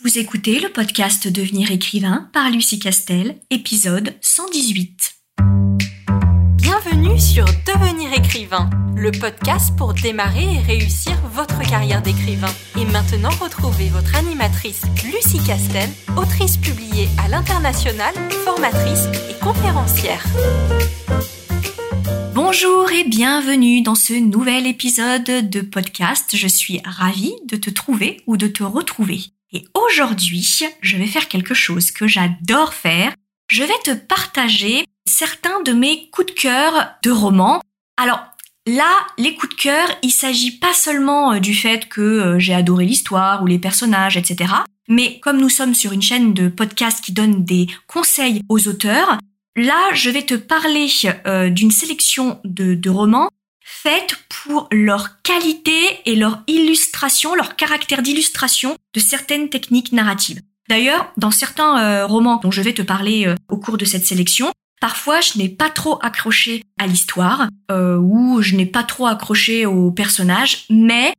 Vous écoutez le podcast Devenir écrivain par Lucie Castel, épisode 118. Bienvenue sur Devenir écrivain, le podcast pour démarrer et réussir votre carrière d'écrivain. Et maintenant, retrouvez votre animatrice Lucie Castel, autrice publiée à l'international, formatrice et conférencière. Bonjour et bienvenue dans ce nouvel épisode de podcast. Je suis ravie de te trouver ou de te retrouver. Et aujourd'hui, je vais faire quelque chose que j'adore faire. Je vais te partager certains de mes coups de cœur de romans. Alors, là, les coups de cœur, il s'agit pas seulement euh, du fait que euh, j'ai adoré l'histoire ou les personnages, etc. Mais comme nous sommes sur une chaîne de podcast qui donne des conseils aux auteurs, là, je vais te parler euh, d'une sélection de, de romans faites pour leur qualité et leur illustration, leur caractère d'illustration de certaines techniques narratives. D'ailleurs, dans certains euh, romans dont je vais te parler euh, au cours de cette sélection, parfois je n'ai pas trop accroché à l'histoire euh, ou je n'ai pas trop accroché aux personnages, mais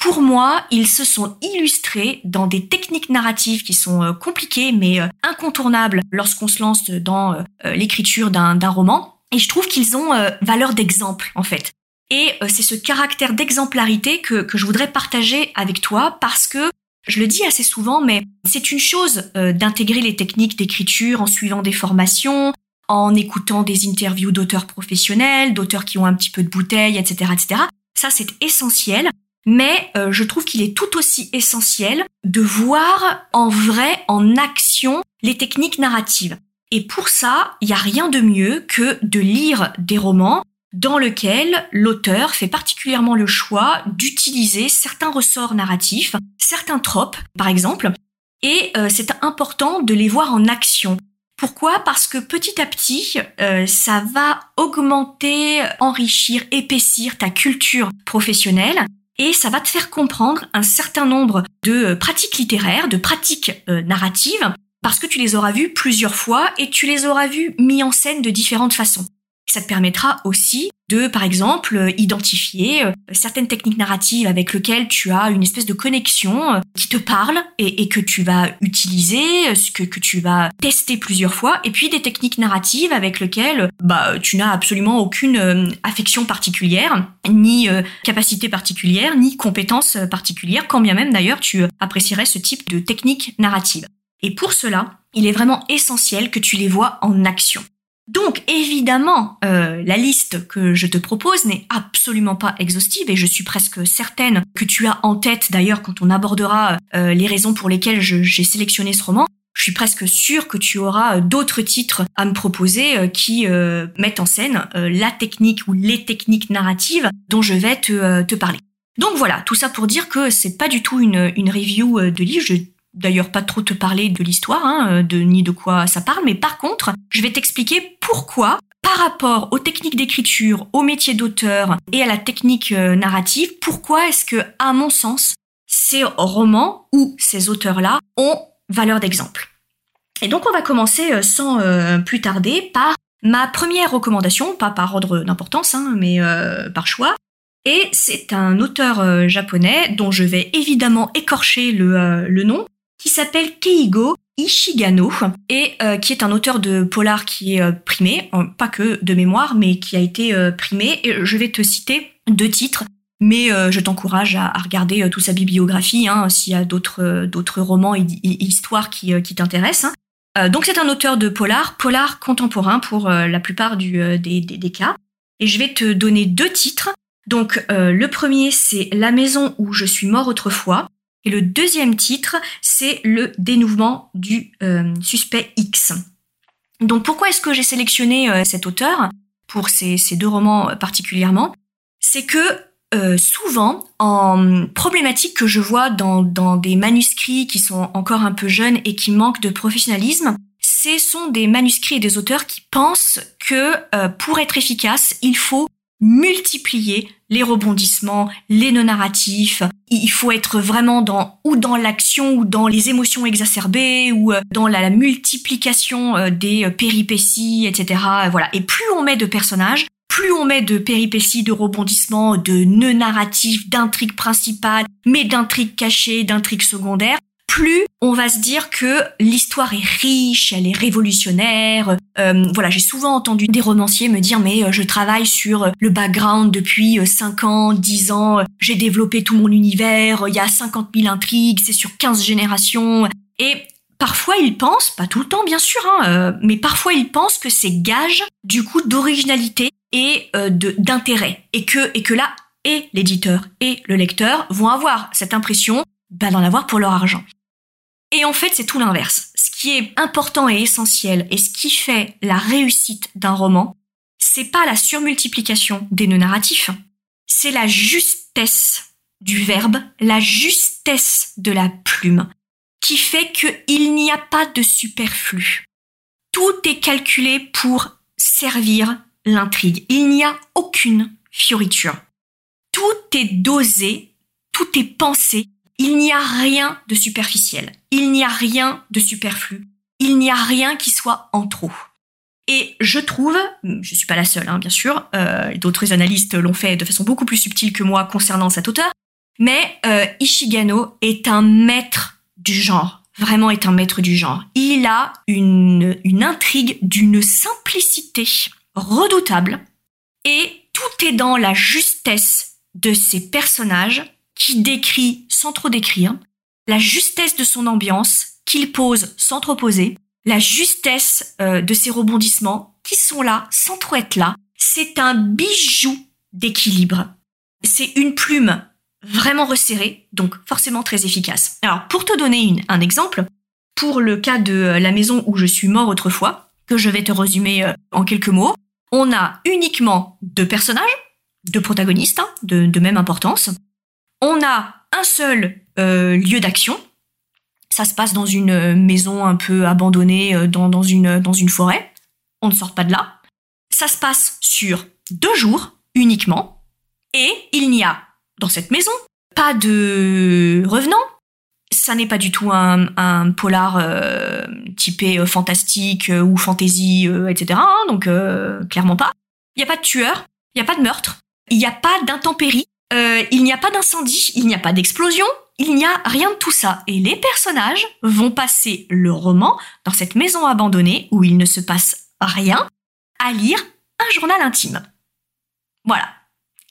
pour moi, ils se sont illustrés dans des techniques narratives qui sont compliquées mais incontournables lorsqu'on se lance dans l'écriture d'un roman. Et je trouve qu'ils ont valeur d'exemple en fait. Et euh, c'est ce caractère d'exemplarité que, que je voudrais partager avec toi parce que je le dis assez souvent, mais c'est une chose euh, d'intégrer les techniques d'écriture en suivant des formations, en écoutant des interviews d'auteurs professionnels, d'auteurs qui ont un petit peu de bouteille, etc., etc. Ça, c'est essentiel. Mais euh, je trouve qu'il est tout aussi essentiel de voir en vrai, en action, les techniques narratives. Et pour ça, il n'y a rien de mieux que de lire des romans dans lequel l'auteur fait particulièrement le choix d'utiliser certains ressorts narratifs, certains tropes par exemple, et euh, c'est important de les voir en action. Pourquoi? Parce que petit à petit, euh, ça va augmenter, enrichir, épaissir ta culture professionnelle et ça va te faire comprendre un certain nombre de pratiques littéraires, de pratiques euh, narratives, parce que tu les auras vues plusieurs fois et tu les auras vues mis en scène de différentes façons. Ça te permettra aussi de, par exemple, identifier euh, certaines techniques narratives avec lesquelles tu as une espèce de connexion euh, qui te parle et, que tu vas utiliser, euh, que, que tu vas tester plusieurs fois, et puis des techniques narratives avec lesquelles bah, tu n'as absolument aucune affection particulière, ni capacité particulière, ni compétence particulière, quand bien même d'ailleurs tu apprécierais ce type de technique narrative. Et pour cela, il est vraiment essentiel que tu les vois en action. Donc évidemment, euh, la liste que je te propose n'est absolument pas exhaustive et je suis presque certaine que tu as en tête d'ailleurs quand on abordera euh, les raisons pour lesquelles j'ai sélectionné ce roman. Je suis presque sûre que tu auras euh, d'autres titres à me proposer qui mettent en scène la technique ou les techniques narratives dont je vais te, te parler. Donc voilà, tout ça pour dire que c'est pas du tout une, une review de livre. D'ailleurs pas trop te parler de l'histoire, hein, de, ni de quoi ça parle, mais par contre, je vais t'expliquer pourquoi, par rapport aux techniques d'écriture, au métier d'auteur et à la technique euh, narrative, pourquoi est-ce que, à mon sens, ces romans ou ces auteurs-là ont valeur d'exemple. Et donc on va commencer euh, sans euh, plus tarder par ma première recommandation, pas par ordre d'importance, hein, mais par choix. Et c'est un auteur japonais dont je vais évidemment écorcher le nom, qui s'appelle Keigo Ishigano et euh, qui est un auteur de polar qui est euh, primé, pas que de mémoire, mais qui a été euh, primé. Et je vais te citer deux titres, mais je t'encourage à, regarder toute sa bibliographie hein, s'il y a d'autres romans et, histoires qui, t'intéressent. Hein. donc c'est un auteur de polar, polar contemporain pour la plupart des, des, des, cas. Et je vais te donner deux titres. Donc le premier c'est La maison où je suis mort autrefois et le deuxième titre, c'est le dénouement du euh, suspect X. Donc pourquoi est-ce que j'ai sélectionné euh, cet auteur pour ces, deux romans euh, particulièrement? C'est que souvent, en problématique que je vois dans, des manuscrits qui sont encore un peu jeunes et qui manquent de professionnalisme, ce sont des manuscrits et des auteurs qui pensent que pour être efficace, il faut multiplier les rebondissements, les non-narratifs. Il faut être vraiment dans ou dans l'action ou dans les émotions exacerbées ou euh, dans la, multiplication euh, des euh, péripéties, etc. Voilà. Et plus on met de personnages, plus on met de péripéties, de rebondissements, de nœuds narratifs, d'intrigues principales, mais d'intrigues cachées, d'intrigues secondaires, plus on va se dire que l'histoire est riche, elle est révolutionnaire. Euh, voilà, j'ai souvent entendu des romanciers me dire mais euh, je travaille sur le background depuis 5 ans, 10 ans, j'ai développé tout mon univers, il y a 50 000 intrigues, c'est sur 15 générations. Et Parfois, ils pensent, pas tout le temps bien sûr, hein, mais parfois ils pensent que c'est gage du coup d'originalité et de d'intérêt, et que et que là et l'éditeur et le lecteur vont avoir cette impression bah, d'en avoir pour leur argent. Et en fait, c'est tout l'inverse. Ce qui est important et essentiel et ce qui fait la réussite d'un roman, c'est pas la surmultiplication des nœuds narratifs, c'est la justesse du verbe, la justesse de la plume, qui fait qu'il n'y a pas de superflu. Tout est calculé pour servir l'intrigue. Il n'y a aucune fioriture. Tout est dosé, tout est pensé il n'y a rien de superficiel, il n'y a rien de superflu, il n'y a rien qui soit en trop. Et je trouve, je suis pas la seule, hein, bien sûr, euh, d'autres analystes l'ont fait de façon beaucoup plus subtile que moi concernant cet auteur, mais euh, Ishigano est un maître du genre, vraiment est un maître du genre. Il a une, une intrigue d'une simplicité redoutable, et tout est dans la justesse de ses personnages, qui décrit sans trop décrire, la justesse de son ambiance qu'il pose sans trop poser, la justesse euh, de ses rebondissements qui sont là sans trop être là. C'est un bijou d'équilibre. C'est une plume vraiment resserrée, donc forcément très efficace. Alors pour te donner un exemple, pour le cas de euh, la maison où je suis mort autrefois, que je vais te résumer euh, en quelques mots, on a uniquement deux personnages, deux protagonistes hein, de même importance, on a un seul euh, lieu d'action. Ça se passe dans une euh, maison un peu abandonnée euh, dans, une, forêt. On ne sort pas de là. Ça se passe sur deux jours uniquement. Et il n'y a dans cette maison pas de revenants. Ça n'est pas du tout un, polar typé fantastique ou fantasy, etc. Hein, donc clairement pas. Il n'y a pas de tueur, il n'y a pas de meurtre, il n'y a pas d'intempéries, euh, il n'y a pas d'incendie, il n'y a pas d'explosion, il n'y a rien de tout ça. Et les personnages vont passer le roman dans cette maison abandonnée où il ne se passe rien à lire un journal intime. Voilà.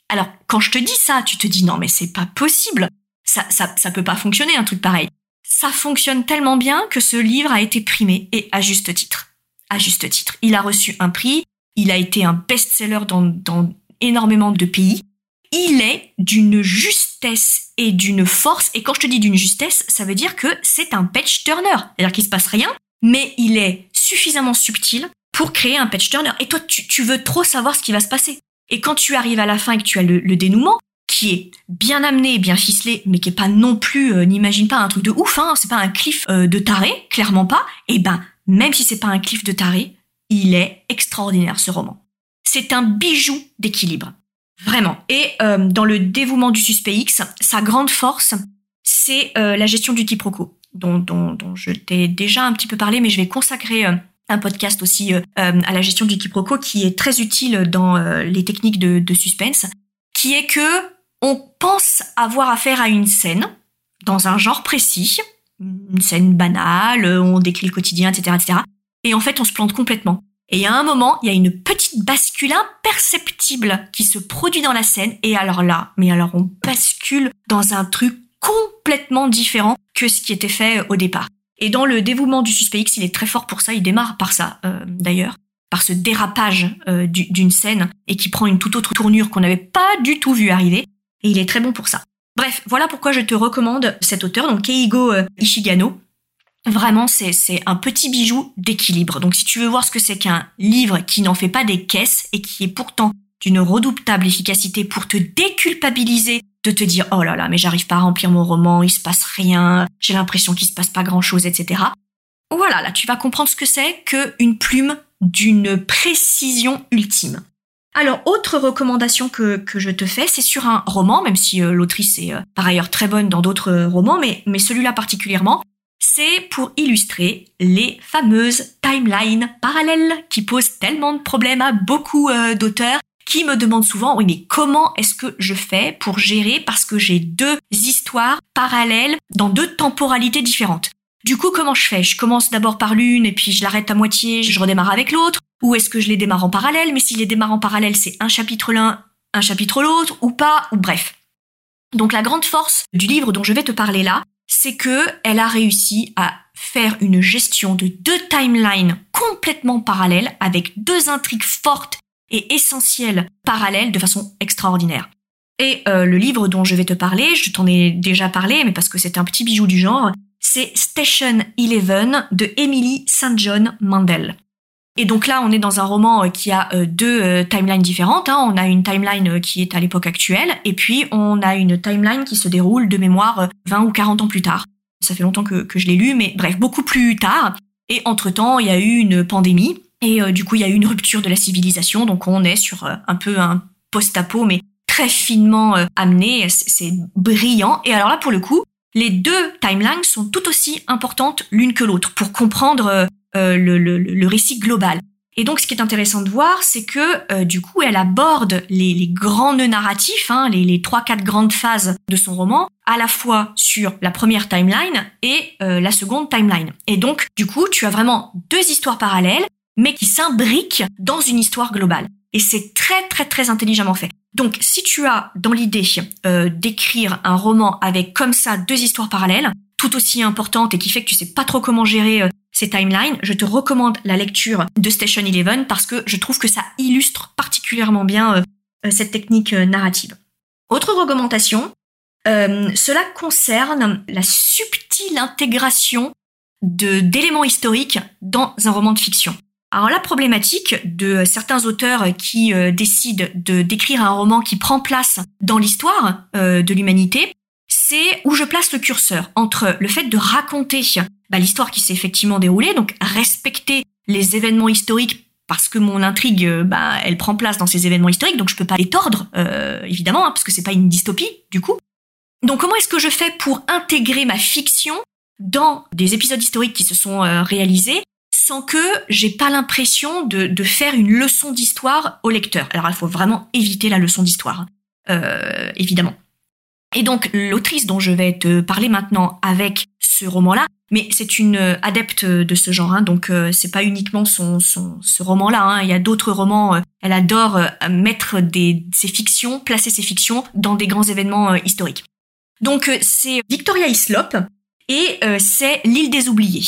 Alors, quand je te dis ça, tu te dis non, mais c'est pas possible. Ça, ça, ça peut pas fonctionner, un truc pareil. Ça fonctionne tellement bien que ce livre a été primé et à juste titre. À juste titre. Il a reçu un prix, il a été un best-seller dans, dans énormément de pays il est d'une justesse et d'une force. Et quand je te dis d'une justesse, ça veut dire que c'est un patch turner. C'est-à-dire qu'il se passe rien, mais il est suffisamment subtil pour créer un patch turner. Et toi, tu, veux trop savoir ce qui va se passer. Et quand tu arrives à la fin et que tu as le, dénouement, qui est bien amené, bien ficelé, mais qui est pas non plus, euh, n'imagine pas un truc de ouf, hein, c'est pas un cliff euh, de taré, clairement pas. Et ben, même si c'est pas un cliff de taré, il est extraordinaire ce roman. C'est un bijou d'équilibre. Vraiment. Et euh, dans le dévouement du suspect X, sa grande force, c'est euh, la gestion du quiproquo, dont, dont, je t'ai déjà un petit peu parlé, mais je vais consacrer euh, un podcast aussi à la gestion du quiproquo qui est très utile dans les techniques de, de, suspense, qui est que on pense avoir affaire à une scène dans un genre précis, une scène banale, on décrit le quotidien, etc., etc. Et en fait, on se plante complètement. Et à un moment, il y a une petite bascule imperceptible qui se produit dans la scène. Et alors là, mais alors on bascule dans un truc complètement différent que ce qui était fait au départ. Et dans le dévouement du suspect X, il est très fort pour ça. Il démarre par ça, euh, d'ailleurs, par ce dérapage euh, d'une scène et qui prend une toute autre tournure qu'on n'avait pas du tout vu arriver. Et il est très bon pour ça. Bref, voilà pourquoi je te recommande cet auteur, donc Keigo euh, Ishigano, Vraiment, c'est un petit bijou d'équilibre. Donc si tu veux voir ce que c'est qu'un livre qui n'en fait pas des caisses et qui est pourtant d'une redoutable efficacité pour te déculpabiliser de te dire oh là là mais j'arrive pas à remplir mon roman, il se passe rien, j'ai l'impression qu'il se passe pas grand chose, etc. Voilà, là tu vas comprendre ce que c'est qu'une plume d'une précision ultime. Alors, autre recommandation que, que je te fais, c'est sur un roman, même si euh, l'autrice est euh, par ailleurs très bonne dans d'autres euh, romans, mais, mais celui-là particulièrement, c'est pour illustrer les fameuses timelines parallèles qui posent tellement de problèmes à beaucoup euh, d'auteurs qui me demandent souvent, oui, mais comment est-ce que je fais pour gérer parce que j'ai deux histoires parallèles dans deux temporalités différentes. Du coup, comment je fais? Je commence d'abord par l'une et puis je l'arrête à moitié, je redémarre avec l'autre Ou est-ce que je les démarre en parallèle? Mais si les démarre en parallèle, c'est un chapitre l'un, un chapitre l'autre, ou pas, ou bref. Donc la grande force du livre dont je vais te parler là, c'est que elle a réussi à faire une gestion de deux timelines complètement parallèles avec deux intrigues fortes et essentielles parallèles de façon extraordinaire. Et euh, le livre dont je vais te parler, je t'en ai déjà parlé, mais parce que c'est un petit bijou du genre, c'est Station Eleven de Emily St. John Mandel. Et donc là, on est dans un roman euh, qui a euh, deux euh, timelines différentes. Hein. On a une timeline qui est à l'époque actuelle, et puis on a une timeline qui se déroule de mémoire 20 ou 40 ans plus tard. Ça fait longtemps que, je l'ai lu, mais bref, beaucoup plus tard. Et entre-temps, il y a eu une pandémie, et du coup, il y a eu une rupture de la civilisation. Donc on est sur un peu un post-apo, mais très finement amené. C'est brillant. Et alors là, pour le coup, les deux timelines sont tout aussi importantes l'une que l'autre pour comprendre euh, euh, le, récit global. Et donc, ce qui est intéressant de voir, c'est que euh, du coup, elle aborde les, grands nœuds narratifs, hein, les trois quatre grandes phases de son roman, à la fois sur la première timeline et la seconde timeline. Et donc, du coup, tu as vraiment deux histoires parallèles, mais qui s'imbriquent dans une histoire globale. Et c'est très très très intelligemment fait. Donc, si tu as dans l'idée euh, d'écrire un roman avec comme ça deux histoires parallèles, tout aussi importantes et qui fait que tu sais pas trop comment gérer euh, ces timelines, je te recommande la lecture de Station Eleven parce que je trouve que ça illustre particulièrement bien euh, cette technique narrative. Autre recommandation, cela concerne la subtile intégration d'éléments historiques dans un roman de fiction. Alors la problématique de certains auteurs qui euh, décident de d'écrire un roman qui prend place dans l'histoire euh, de l'humanité, c'est où je place le curseur entre le fait de raconter bah, l'histoire qui s'est effectivement déroulée, donc respecter les événements historiques parce que mon intrigue, euh, bah, elle prend place dans ces événements historiques, donc je peux pas les tordre, évidemment, hein, parce que c'est pas une dystopie du coup. Donc comment est-ce que je fais pour intégrer ma fiction dans des épisodes historiques qui se sont réalisés sans que j'ai pas l'impression de, faire une leçon d'histoire au lecteur? Alors il faut vraiment éviter la leçon d'histoire, hein. euh, évidemment. Et donc l'autrice dont je vais te parler maintenant avec ce roman-là, mais c'est une adepte de ce genre, hein, donc euh, c'est pas uniquement son, ce roman-là. Hein. il y a d'autres romans. Euh, elle adore mettre des, ses fictions, placer ses fictions dans des grands événements historiques. Donc c'est Victoria Hislop et c'est L'île des oubliés.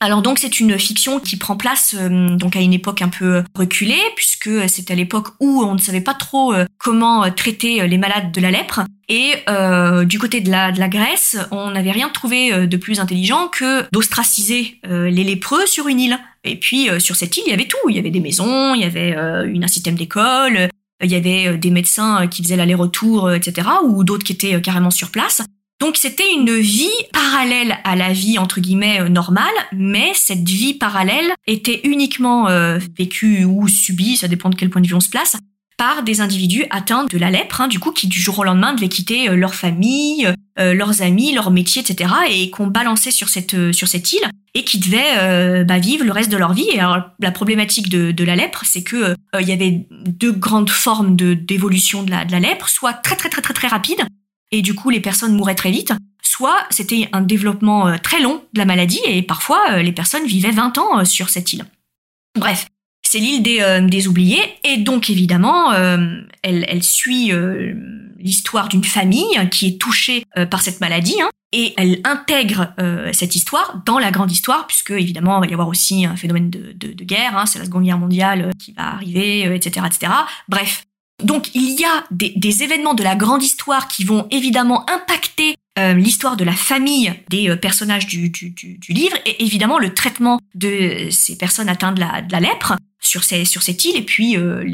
Alors donc c'est une fiction qui prend place euh, donc à une époque un peu reculée puisque c'est à l'époque où on ne savait pas trop euh, comment euh, traiter les malades de la lèpre. Et du côté de la, de la Grèce on n'avait rien trouvé de plus intelligent que d'ostraciser les lépreux sur une île. Et puis sur cette île il y avait tout. Il y avait des maisons il y avait un système d'école il y avait des médecins qui faisaient l'aller-retour etc ou d'autres qui étaient carrément sur place donc c'était une vie parallèle à la vie entre guillemets euh, normale, mais cette vie parallèle était uniquement euh, vécue ou subie, ça dépend de quel point de vue on se place, par des individus atteints de la lèpre, hein, du coup qui du jour au lendemain devaient quitter euh, leur famille, leurs amis, leur métier, etc. et qu'on balançait sur cette sur cette île et qui devaient bah, vivre le reste de leur vie. Et alors la problématique de, la lèpre, c'est que il y avait deux grandes formes d'évolution de la, de la lèpre, soit très très très très très rapide, et du coup les personnes mouraient très vite, soit c'était un développement euh, très long de la maladie et parfois euh, les personnes vivaient 20 ans euh, sur cette île. Bref, c'est l'île des, oubliés et donc évidemment elle, suit l'histoire d'une famille qui est touchée par cette maladie hein, et elle intègre cette histoire dans la grande histoire puisque évidemment il va y avoir aussi un phénomène de guerre, hein, c'est la Seconde Guerre mondiale qui va arriver, etc., etc. Bref, donc il y a des, événements de la grande histoire qui vont évidemment impacter euh, l'histoire de la famille des euh, personnages du, livre et évidemment le traitement de ces personnes atteintes de la, lèpre sur, ces, sur cette île et puis euh,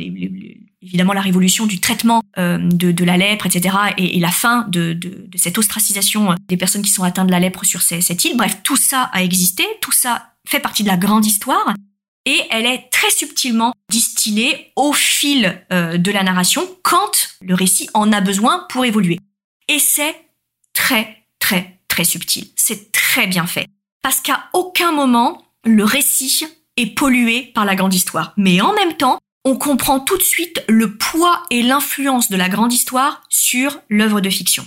évidemment la révolution du traitement de, la lèpre, etc. et, la fin de, cette ostracisation des personnes qui sont atteintes de la lèpre sur cette île. Bref, tout ça a existé, tout ça fait partie de la grande histoire et elle est très subtilement distillée au fil euh, de la narration quand le récit en a besoin pour évoluer. Et c'est très très très subtil, c'est très bien fait parce qu'à aucun moment le récit est pollué par la grande histoire. Mais en même temps, on comprend tout de suite le poids et l'influence de la grande histoire sur l'œuvre de fiction.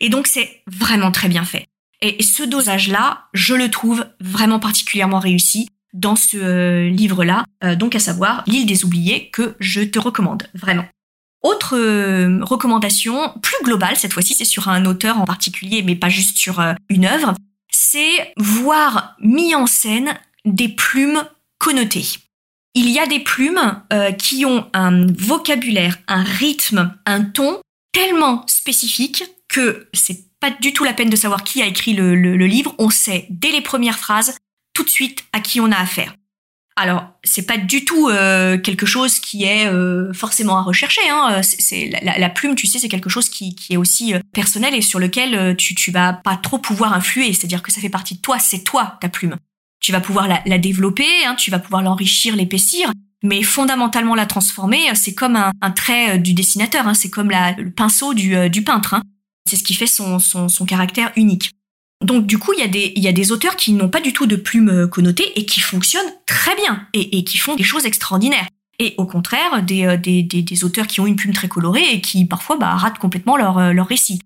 Et donc c'est vraiment très bien fait. Et ce dosage-là, je le trouve vraiment particulièrement réussi dans ce euh, livre-là, euh, donc à savoir L'île des oubliés, que je te recommande vraiment. Autre euh, recommandation, plus globale, cette fois-ci c'est sur un auteur en particulier, mais pas juste sur une œuvre, c'est voir mis en scène des plumes connotées. Il y a des plumes qui ont un vocabulaire, un rythme, un ton tellement spécifique que c'est pas du tout la peine de savoir qui a écrit le, livre. On sait dès les premières phrases tout de suite à qui on a affaire. Alors, c'est pas du tout euh, quelque chose qui est euh, forcément à rechercher. Hein. C'est la, plume, tu sais, c'est quelque chose qui, est aussi euh, personnel et sur lequel tu, tu vas pas trop pouvoir influer. C'est-à-dire que ça fait partie de toi, c'est toi ta plume. Tu vas pouvoir la, développer, hein, tu vas pouvoir l'enrichir, l'épaissir, mais fondamentalement la transformer, c'est comme un, trait du dessinateur, hein. c'est comme le pinceau du, peintre. C'est ce qui fait son, caractère unique. Donc du coup, il y, a des, auteurs qui n'ont pas du tout de plumes euh, connotées et qui fonctionnent très bien et, qui font des choses extraordinaires. Et au contraire, des, euh, des, auteurs qui ont une plume très colorée et qui parfois bah, ratent complètement euh, leur récit.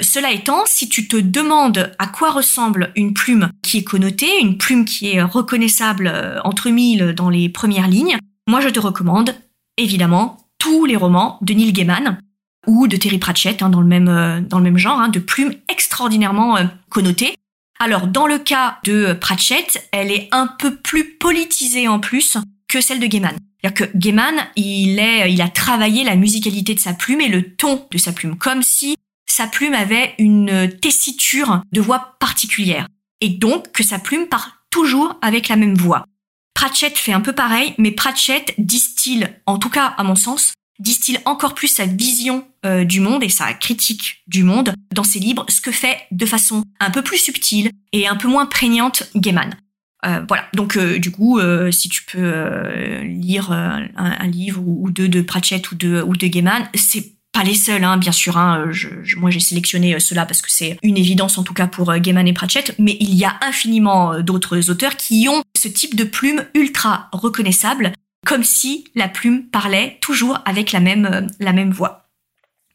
Cela étant, si tu te demandes à quoi ressemble une plume qui est connotée, une plume qui est reconnaissable entre mille dans les premières lignes, moi je te recommande évidemment tous les romans de Neil Gaiman, ou de Terry Pratchett hein, dans le même euh, dans le même genre, hein, de plumes extraordinairement euh, connotées. Alors dans le cas de Pratchett, elle est un peu plus politisée en plus que celle de Gaiman. C'est-à-dire que Gaiman, il est, il a travaillé la musicalité de sa plume et le ton de sa plume, comme si sa plume avait une tessiture de voix particulière. Et donc que sa plume part toujours avec la même voix. Pratchett fait un peu pareil, mais Pratchett distille, en tout cas à mon sens, distille encore plus sa vision euh, du monde et sa critique du monde dans ses livres, ce que fait de façon un peu plus subtile et un peu moins prégnante Gaiman. Euh, voilà, donc euh, du coup, si tu peux lire un, livre ou, deux de Pratchett ou de, ou de Gaiman, c'est pas les seuls, hein, bien sûr. Hein, moi, j'ai sélectionné cela parce que c'est une évidence en tout cas pour Gaiman et Pratchett, mais il y a infiniment d'autres auteurs qui ont ce type de plume ultra reconnaissable comme si la plume parlait toujours avec la même, euh, la même voix.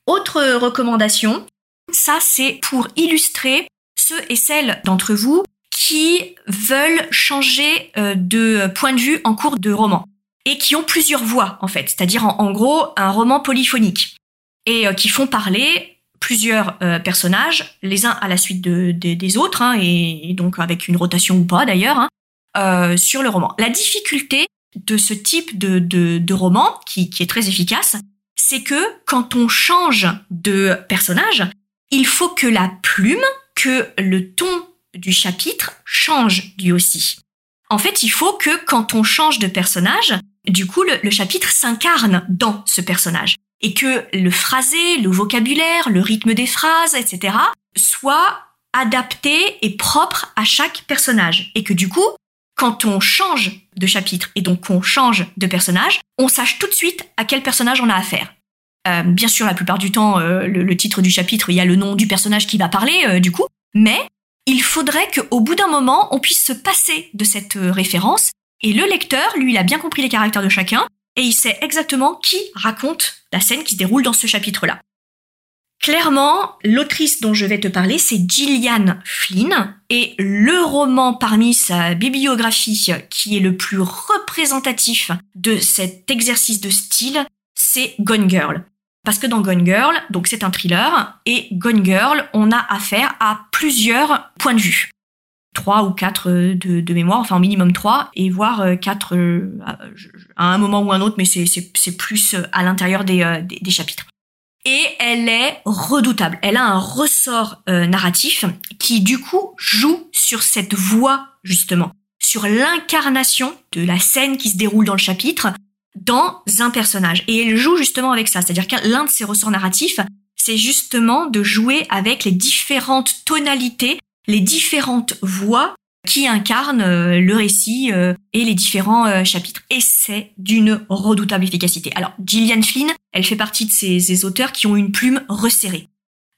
Autre recommandation, ça c'est pour illustrer ceux et celles d'entre vous qui veulent changer euh, de point de vue en cours de roman et qui ont plusieurs voix en fait, c'est-à-dire en, gros un roman polyphonique et euh, qui font parler plusieurs personnages les uns à la suite des autres hein, et, donc avec une rotation ou pas d'ailleurs hein, sur le roman. La difficulté de ce type de, de, roman, qui, qui est très efficace, c'est que quand on change de personnage, il faut que la plume, que le ton du chapitre change lui aussi. En fait, il faut que quand on change de personnage, du coup, le, le chapitre s'incarne dans ce personnage. Et que le phrasé, le vocabulaire, le rythme des phrases, etc., soit adapté et propre à chaque personnage. Et que du coup, quand on change de chapitre et donc qu'on change de personnage, on sache tout de suite à quel personnage on a affaire. Euh, bien sûr, la plupart du temps, euh, le, titre du chapitre, il y a le nom du personnage qui va parler, euh, du coup, mais il faudrait qu'au bout d'un moment, on puisse se passer de cette référence, et le lecteur, lui, il a bien compris les caractères de chacun, et il sait exactement qui raconte la scène qui se déroule dans ce chapitre-là. Clairement, l'autrice dont je vais te parler, c'est Gillian Flynn, et le roman parmi sa bibliographie qui est le plus représentatif de cet exercice de style, c'est Gone Girl. Parce que dans Gone Girl, donc c'est un thriller, et Gone Girl, on a affaire à plusieurs points de vue. Trois ou quatre de, mémoire, enfin au minimum trois, et voire euh, quatre euh, à un moment ou un autre, mais c'est plus à l'intérieur euh, des chapitres et elle est redoutable. Elle a un ressort euh, narratif qui du coup joue sur cette voix justement, sur l'incarnation de la scène qui se déroule dans le chapitre dans un personnage. Et elle joue justement avec ça, c'est-à-dire qu'un l'un de ses ressorts narratifs, c'est justement de jouer avec les différentes tonalités, les différentes voix qui incarne euh, le récit euh, et les différents euh, chapitres. Et c'est d'une redoutable efficacité. Alors, Gillian Flynn, elle fait partie de ces, auteurs qui ont une plume resserrée.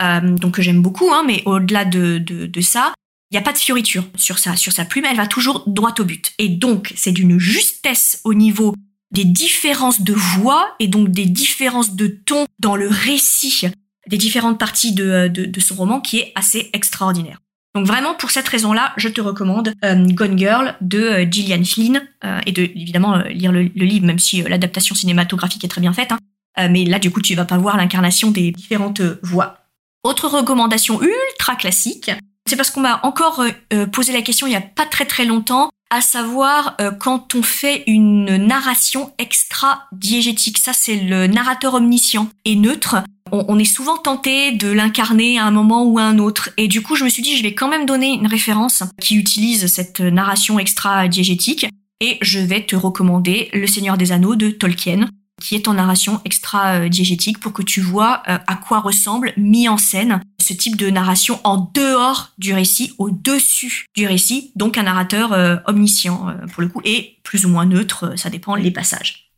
donc que j'aime beaucoup, hein, mais au-delà de, de, ça, il n'y a pas de fioriture sur sa, plume, elle va toujours droit au but. Et donc, c'est d'une justesse au niveau des différences de voix et donc des différences de ton dans le récit des différentes parties de, de, son roman qui est assez extraordinaire. Donc vraiment pour cette raison-là, je te recommande euh, Gone Girl de euh, Gillian Flynn euh, et de évidemment lire le, livre même si l'adaptation cinématographique est très bien faite. Hein. mais là du coup tu vas pas voir l'incarnation des différentes voix. Autre recommandation ultra classique, c'est parce qu'on m'a encore posé la question il y a pas très très longtemps à savoir quand on fait une narration extra-diégétique. Ça, c'est le narrateur omniscient et neutre. On, est souvent tenté de l'incarner à un moment ou à un autre. Et du coup, je me suis dit, je vais quand même donner une référence qui utilise cette narration extra-diégétique. Et je vais te recommander Le Seigneur des Anneaux de Tolkien, qui est en narration extra-diégétique pour que tu vois euh, à quoi ressemble, mis en scène, ce type de narration en dehors du récit, au-dessus du récit, donc un narrateur euh, omniscient euh, pour le coup, et plus ou moins neutre, ça dépend les passages.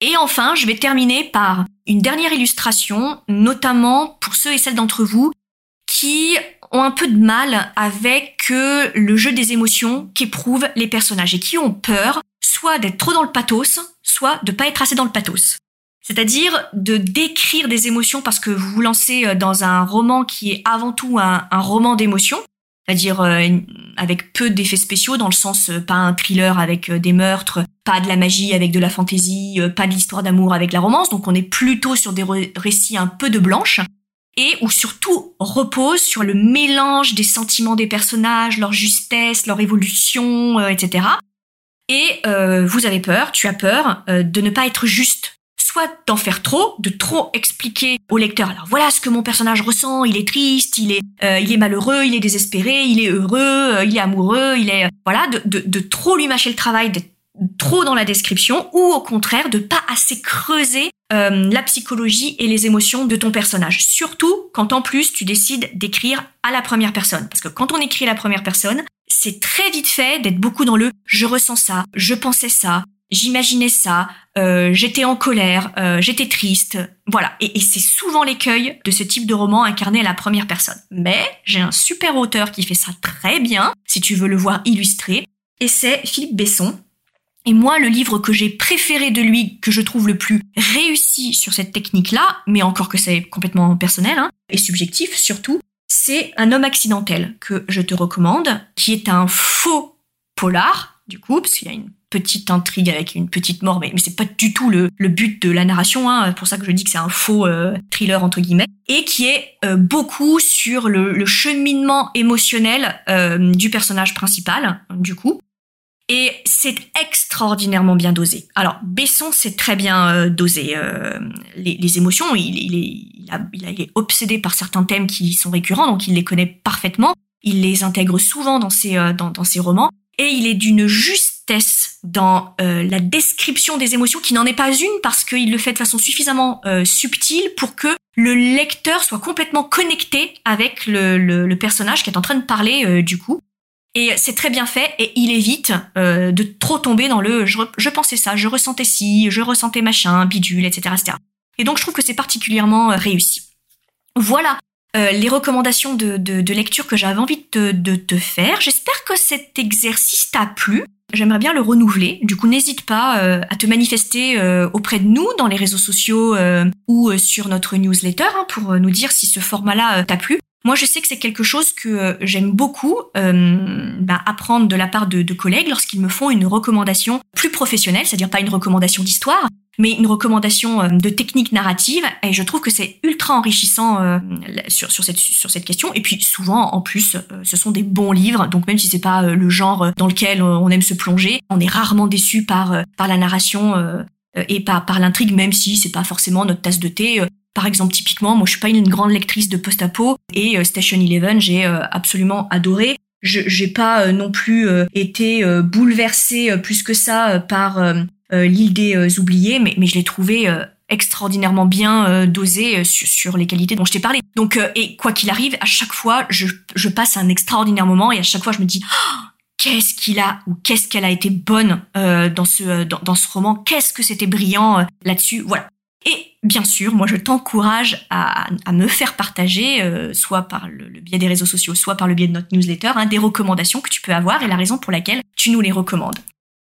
Et enfin, je vais terminer par une dernière illustration, notamment pour ceux et celles d'entre vous qui ont un peu de mal avec le jeu des émotions qu'éprouvent les personnages et qui ont peur soit d'être trop dans le pathos, soit de pas être assez dans le pathos. C'est-à-dire de décrire des émotions parce que vous vous lancez euh, dans un roman qui est avant tout un, roman d'émotions, c'est-à-dire euh, avec peu d'effets spéciaux dans le sens euh, pas un thriller avec des meurtres, pas de la magie avec de la fantaisie, pas de l'histoire d'amour avec la romance, donc on est plutôt sur des récits un peu de blanche et où surtout repose sur le mélange des sentiments des personnages, leur justesse, leur évolution, etc. Et euh, vous avez peur, tu as peur euh, de ne pas être juste. Soit d'en faire trop, de trop expliquer au lecteur. Alors voilà ce que mon personnage ressent. Il est triste, il est, euh, il est malheureux, il est désespéré, il est heureux, il est amoureux, il est voilà de, de, de trop lui mâcher le travail, d'être trop dans la description, ou au contraire de pas assez creuser la psychologie et les émotions de ton personnage. Surtout quand en plus tu décides d'écrire à la première personne. Parce que quand on écrit à la première personne, c'est très vite fait d'être beaucoup dans le je ressens ça, je pensais ça, j'imaginais ça, euh, j'étais en colère, euh, j'étais triste, voilà. Et, c'est souvent l'écueil de ce type de roman incarné à la première personne. Mais j'ai un super auteur qui fait ça très bien, si tu veux le voir illustré, et c'est Philippe Besson. Et moi, le livre que j'ai préféré de lui, que je trouve le plus réussi sur cette technique-là, mais encore que c'est complètement personnel hein, et subjectif surtout, c'est Un homme accidentel que je te recommande, qui est un faux polar, du coup, parce qu'il y a une petite intrigue avec une petite mort, mais, c'est pas du tout le, but de la narration, hein, pour ça que je dis que c'est un faux euh, thriller entre guillemets, et qui est euh, beaucoup sur le, cheminement émotionnel euh, du personnage principal, du coup, et c'est extraordinairement bien dosé. Alors Besson, c'est très bien dosé. Les, émotions, il, est, il, est obsédé par certains thèmes qui sont récurrents, donc il les connaît parfaitement. Il les intègre souvent dans ses, dans ses romans. Et il est d'une justesse dans la description des émotions qui n'en est pas une parce qu'il le fait de façon suffisamment subtile pour que le lecteur soit complètement connecté avec le, le, le personnage qui est en train de parler du coup. Et c'est très bien fait et il évite euh, de trop tomber dans le je, je, pensais ça, je ressentais ci, je ressentais machin, bidule, etc. etc. Et donc je trouve que c'est particulièrement euh, réussi. Voilà euh, les recommandations de, de, de lecture que j'avais envie de, de te faire. J'espère que cet exercice t'a plu. J'aimerais bien le renouveler. Du coup, n'hésite pas euh, à te manifester euh, auprès de nous dans les réseaux sociaux ou sur notre newsletter hein, pour nous dire si ce format-là t'a plu. Moi, je sais que c'est quelque chose que euh, j'aime beaucoup euh, bah, apprendre de la part de, de collègues lorsqu'ils me font une recommandation plus professionnelle, c'est-à-dire pas une recommandation d'histoire, mais une recommandation euh, de technique narrative. Et je trouve que c'est ultra enrichissant euh, sur, sur, cette, sur cette question. Et puis souvent, en plus, ce sont des bons livres. Donc même si c'est pas le genre dans lequel on aime se plonger, on est rarement déçu par, par la narration et par, par l'intrigue, même si c'est pas forcément notre tasse de thé. Par exemple, typiquement, moi je suis pas une grande lectrice de post-apo et euh, Station Eleven, j'ai euh, absolument adoré. Je j'ai pas euh, non plus été bouleversée plus que ça par l'île des oubliés, mais, je l'ai trouvé extraordinairement bien dosé sur, les qualités dont je t'ai parlé. Donc, et quoi qu'il arrive, à chaque fois, je, passe un extraordinaire moment et à chaque fois, je me dis, oh, qu'est-ce qu'il a ou qu'est-ce qu'elle a été bonne dans ce dans, ce roman, qu'est-ce que c'était brillant là-dessus. Voilà. Et bien sûr, moi je t'encourage à, me faire partager, euh, soit par le, biais des réseaux sociaux, soit par le biais de notre newsletter, hein, des recommandations que tu peux avoir et la raison pour laquelle tu nous les recommandes.